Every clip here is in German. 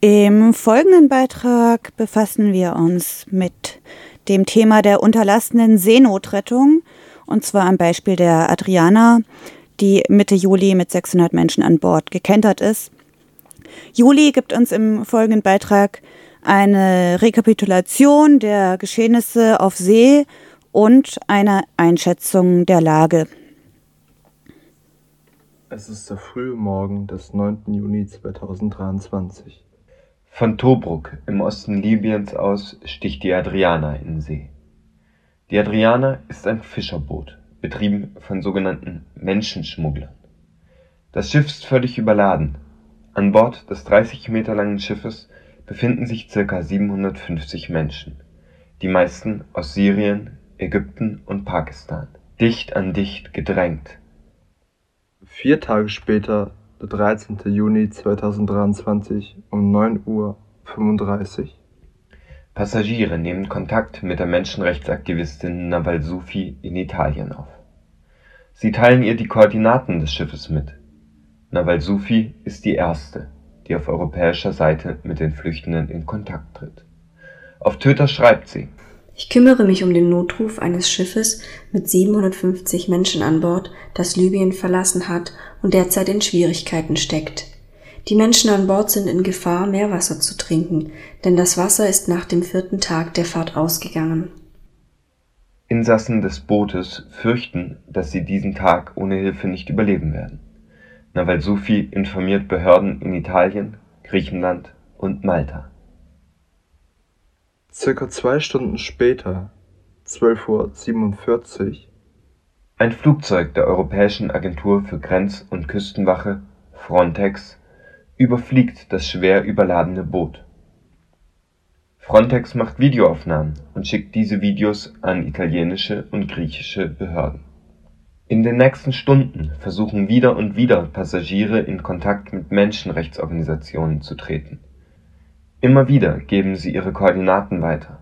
Im folgenden Beitrag befassen wir uns mit dem Thema der unterlassenen Seenotrettung und zwar am Beispiel der Adriana, die Mitte Juli mit 600 Menschen an Bord gekentert ist. Juli gibt uns im folgenden Beitrag eine Rekapitulation der Geschehnisse auf See und eine Einschätzung der Lage. Es ist der frühe Morgen des 9. Juni 2023. Von Tobruk im Osten Libyens aus sticht die Adriana in See. Die Adriana ist ein Fischerboot, betrieben von sogenannten Menschenschmugglern. Das Schiff ist völlig überladen. An Bord des 30 Meter langen Schiffes befinden sich ca. 750 Menschen, die meisten aus Syrien, Ägypten und Pakistan, dicht an dicht gedrängt. Vier Tage später, der 13. Juni 2023 um 9.35 Uhr. Passagiere nehmen Kontakt mit der Menschenrechtsaktivistin Nawal Sufi in Italien auf. Sie teilen ihr die Koordinaten des Schiffes mit. Nawal Sufi ist die erste, die auf europäischer Seite mit den Flüchtenden in Kontakt tritt. Auf Twitter schreibt sie ich kümmere mich um den Notruf eines Schiffes mit 750 Menschen an Bord, das Libyen verlassen hat und derzeit in Schwierigkeiten steckt. Die Menschen an Bord sind in Gefahr, Meerwasser zu trinken, denn das Wasser ist nach dem vierten Tag der Fahrt ausgegangen. Insassen des Bootes fürchten, dass sie diesen Tag ohne Hilfe nicht überleben werden. Nawal Sufi informiert Behörden in Italien, Griechenland und Malta. Circa zwei Stunden später (12:47 Uhr) Ein Flugzeug der Europäischen Agentur für Grenz und Küstenwache (Frontex) überfliegt das schwer überladene Boot. Frontex macht Videoaufnahmen und schickt diese Videos an italienische und griechische Behörden. In den nächsten Stunden versuchen wieder und wieder Passagiere in Kontakt mit Menschenrechtsorganisationen zu treten Immer wieder geben sie ihre Koordinaten weiter.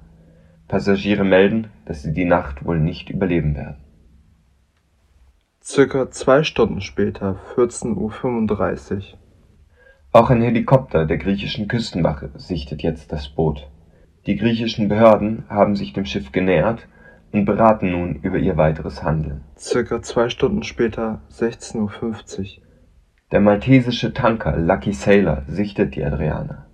Passagiere melden, dass sie die Nacht wohl nicht überleben werden. Circa zwei Stunden später, 14:35 Uhr. Auch ein Helikopter der griechischen Küstenwache sichtet jetzt das Boot. Die griechischen Behörden haben sich dem Schiff genähert und beraten nun über ihr weiteres Handeln. Circa zwei Stunden später, 16:50 Uhr. Der maltesische Tanker Lucky Sailor sichtet die Adriana.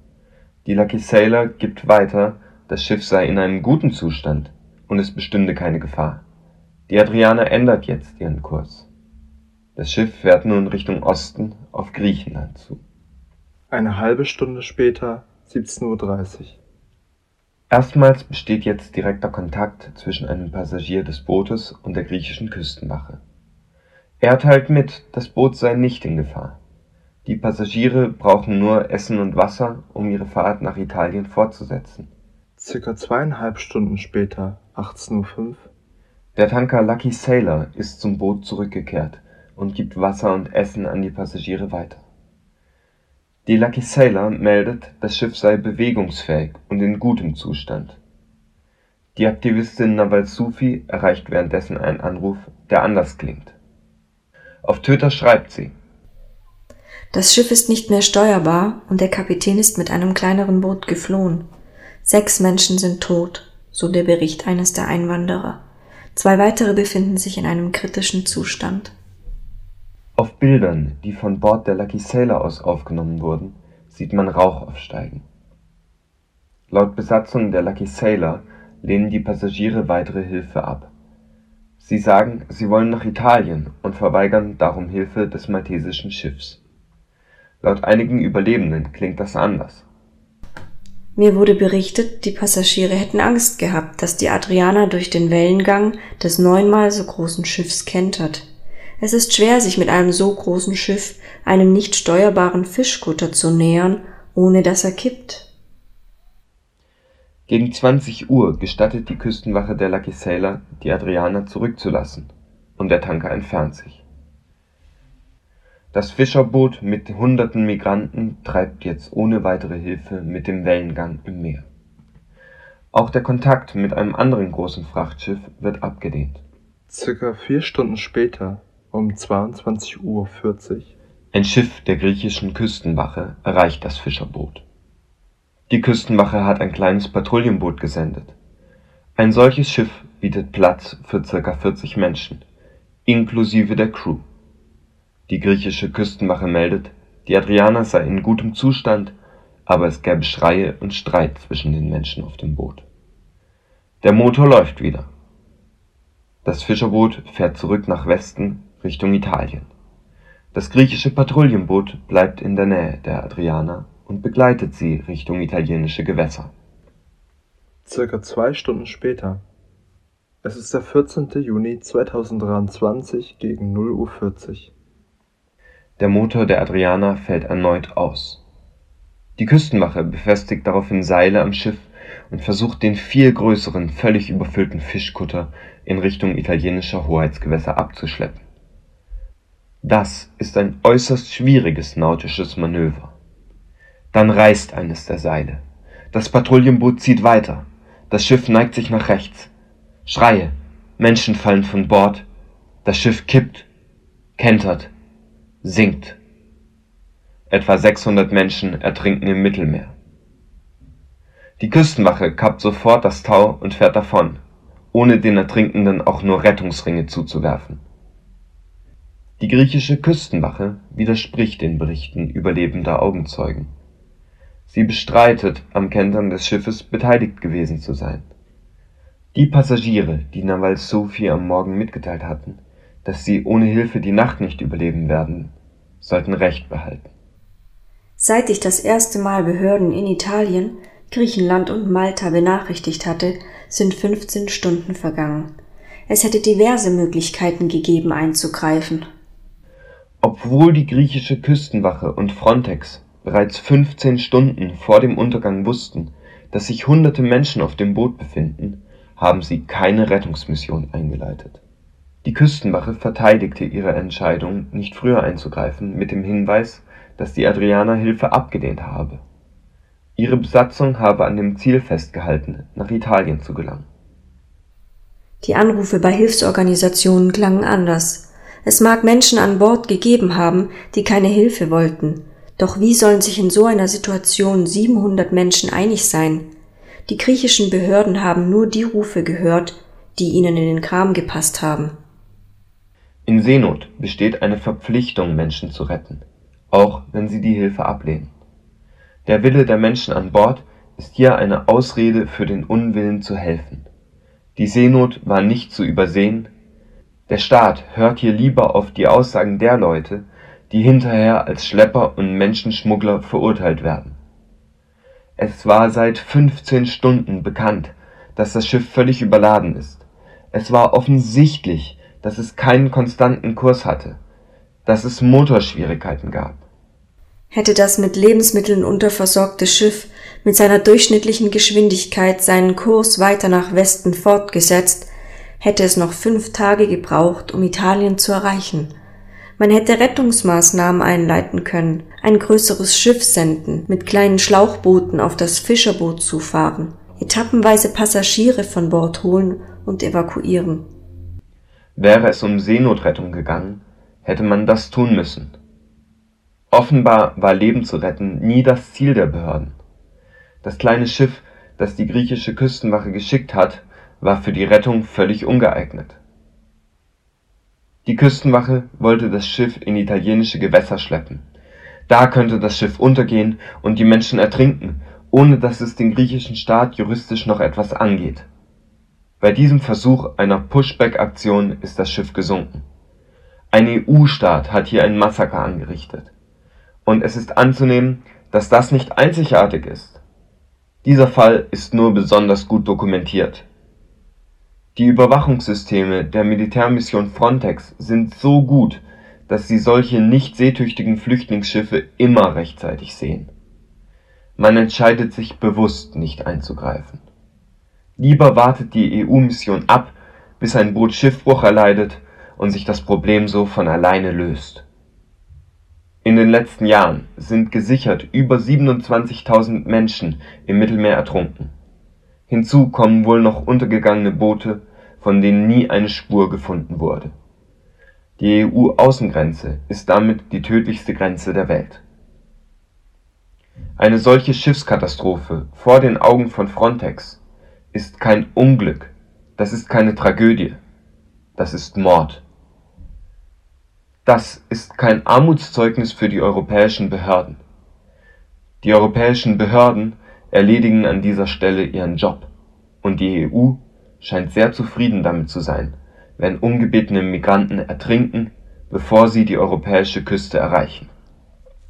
Die Lucky Sailor gibt weiter, das Schiff sei in einem guten Zustand und es bestünde keine Gefahr. Die Adriana ändert jetzt ihren Kurs. Das Schiff fährt nun Richtung Osten auf Griechenland zu. Eine halbe Stunde später, 17:30 Uhr. Erstmals besteht jetzt direkter Kontakt zwischen einem Passagier des Bootes und der griechischen Küstenwache. Er teilt mit, das Boot sei nicht in Gefahr die Passagiere brauchen nur Essen und Wasser, um ihre Fahrt nach Italien fortzusetzen. Circa zweieinhalb Stunden später, 18:05 Uhr. Der Tanker Lucky Sailor ist zum Boot zurückgekehrt und gibt Wasser und Essen an die Passagiere weiter. Die Lucky Sailor meldet, das Schiff sei bewegungsfähig und in gutem Zustand. Die Aktivistin Nawal Sufi erreicht währenddessen einen Anruf, der anders klingt. Auf Twitter schreibt sie das Schiff ist nicht mehr steuerbar und der Kapitän ist mit einem kleineren Boot geflohen. Sechs Menschen sind tot, so der Bericht eines der Einwanderer. Zwei weitere befinden sich in einem kritischen Zustand. Auf Bildern, die von Bord der Lucky Sailor aus aufgenommen wurden, sieht man Rauch aufsteigen. Laut Besatzung der Lucky Sailor lehnen die Passagiere weitere Hilfe ab. Sie sagen, sie wollen nach Italien und verweigern darum Hilfe des maltesischen Schiffs. Laut einigen Überlebenden klingt das anders. Mir wurde berichtet, die Passagiere hätten Angst gehabt, dass die Adriana durch den Wellengang des neunmal so großen Schiffs kentert. Es ist schwer, sich mit einem so großen Schiff einem nicht steuerbaren Fischkutter zu nähern, ohne dass er kippt. Gegen 20 Uhr gestattet die Küstenwache der Lucky Sailor, die Adriana zurückzulassen, und der Tanker entfernt sich. Das Fischerboot mit hunderten Migranten treibt jetzt ohne weitere Hilfe mit dem Wellengang im Meer. Auch der Kontakt mit einem anderen großen Frachtschiff wird abgelehnt. Circa vier Stunden später, um 22:40 Uhr, ein Schiff der griechischen Küstenwache erreicht das Fischerboot. Die Küstenwache hat ein kleines Patrouillenboot gesendet. Ein solches Schiff bietet Platz für ca. 40 Menschen, inklusive der Crew. Die griechische Küstenwache meldet, die Adriana sei in gutem Zustand, aber es gäbe Schreie und Streit zwischen den Menschen auf dem Boot. Der Motor läuft wieder. Das Fischerboot fährt zurück nach Westen Richtung Italien. Das griechische Patrouillenboot bleibt in der Nähe der Adriana und begleitet sie Richtung italienische Gewässer. Circa zwei Stunden später. Es ist der 14. Juni 2023 gegen 0.40 Uhr. Der Motor der Adriana fällt erneut aus. Die Küstenwache befestigt daraufhin Seile am Schiff und versucht den viel größeren, völlig überfüllten Fischkutter in Richtung italienischer Hoheitsgewässer abzuschleppen. Das ist ein äußerst schwieriges nautisches Manöver. Dann reißt eines der Seile. Das Patrouillenboot zieht weiter. Das Schiff neigt sich nach rechts. Schreie. Menschen fallen von Bord. Das Schiff kippt, kentert, sinkt. Etwa 600 Menschen ertrinken im Mittelmeer. Die Küstenwache kappt sofort das Tau und fährt davon, ohne den Ertrinkenden auch nur Rettungsringe zuzuwerfen. Die griechische Küstenwache widerspricht den Berichten überlebender Augenzeugen. Sie bestreitet, am Kentern des Schiffes beteiligt gewesen zu sein. Die Passagiere, die Nawal Sophie am Morgen mitgeteilt hatten, dass sie ohne Hilfe die Nacht nicht überleben werden, sollten Recht behalten. Seit ich das erste Mal Behörden in Italien, Griechenland und Malta benachrichtigt hatte, sind 15 Stunden vergangen. Es hätte diverse Möglichkeiten gegeben einzugreifen. Obwohl die griechische Küstenwache und Frontex bereits 15 Stunden vor dem Untergang wussten, dass sich hunderte Menschen auf dem Boot befinden, haben sie keine Rettungsmission eingeleitet. Die Küstenwache verteidigte ihre Entscheidung, nicht früher einzugreifen, mit dem Hinweis, dass die Adriana Hilfe abgelehnt habe. Ihre Besatzung habe an dem Ziel festgehalten, nach Italien zu gelangen. Die Anrufe bei Hilfsorganisationen klangen anders. Es mag Menschen an Bord gegeben haben, die keine Hilfe wollten. Doch wie sollen sich in so einer Situation 700 Menschen einig sein? Die griechischen Behörden haben nur die Rufe gehört, die ihnen in den Kram gepasst haben. In Seenot besteht eine Verpflichtung, Menschen zu retten, auch wenn sie die Hilfe ablehnen. Der Wille der Menschen an Bord ist hier eine Ausrede für den Unwillen zu helfen. Die Seenot war nicht zu übersehen der Staat hört hier lieber auf die Aussagen der Leute, die hinterher als Schlepper und Menschenschmuggler verurteilt werden. Es war seit 15 Stunden bekannt, dass das Schiff völlig überladen ist. Es war offensichtlich, dass es keinen konstanten Kurs hatte, dass es Motorschwierigkeiten gab. Hätte das mit Lebensmitteln unterversorgte Schiff mit seiner durchschnittlichen Geschwindigkeit seinen Kurs weiter nach Westen fortgesetzt, hätte es noch fünf Tage gebraucht, um Italien zu erreichen. Man hätte Rettungsmaßnahmen einleiten können, ein größeres Schiff senden, mit kleinen Schlauchbooten auf das Fischerboot zufahren, etappenweise Passagiere von Bord holen und evakuieren. Wäre es um Seenotrettung gegangen, hätte man das tun müssen. Offenbar war Leben zu retten nie das Ziel der Behörden. Das kleine Schiff, das die griechische Küstenwache geschickt hat, war für die Rettung völlig ungeeignet. Die Küstenwache wollte das Schiff in italienische Gewässer schleppen. Da könnte das Schiff untergehen und die Menschen ertrinken, ohne dass es den griechischen Staat juristisch noch etwas angeht. Bei diesem Versuch einer Pushback-Aktion ist das Schiff gesunken. Ein EU-Staat hat hier ein Massaker angerichtet. Und es ist anzunehmen, dass das nicht einzigartig ist. Dieser Fall ist nur besonders gut dokumentiert die Überwachungssysteme der Militärmission Frontex sind so gut, dass sie solche nicht seetüchtigen Flüchtlingsschiffe immer rechtzeitig sehen. Man entscheidet sich bewusst, nicht einzugreifen. Lieber wartet die EU-Mission ab, bis ein Boot Schiffbruch erleidet und sich das Problem so von alleine löst. In den letzten Jahren sind gesichert über 27.000 Menschen im Mittelmeer ertrunken Hinzu kommen wohl noch untergegangene Boote, von denen nie eine Spur gefunden wurde. Die EU-Außengrenze ist damit die tödlichste Grenze der Welt. Eine solche Schiffskatastrophe vor den Augen von Frontex ist kein Unglück, das ist keine Tragödie, das ist Mord. Das ist kein Armutszeugnis für die europäischen Behörden. Die europäischen Behörden erledigen an dieser Stelle ihren Job, und die EU scheint sehr zufrieden damit zu sein, wenn ungebetene Migranten ertrinken, bevor sie die europäische Küste erreichen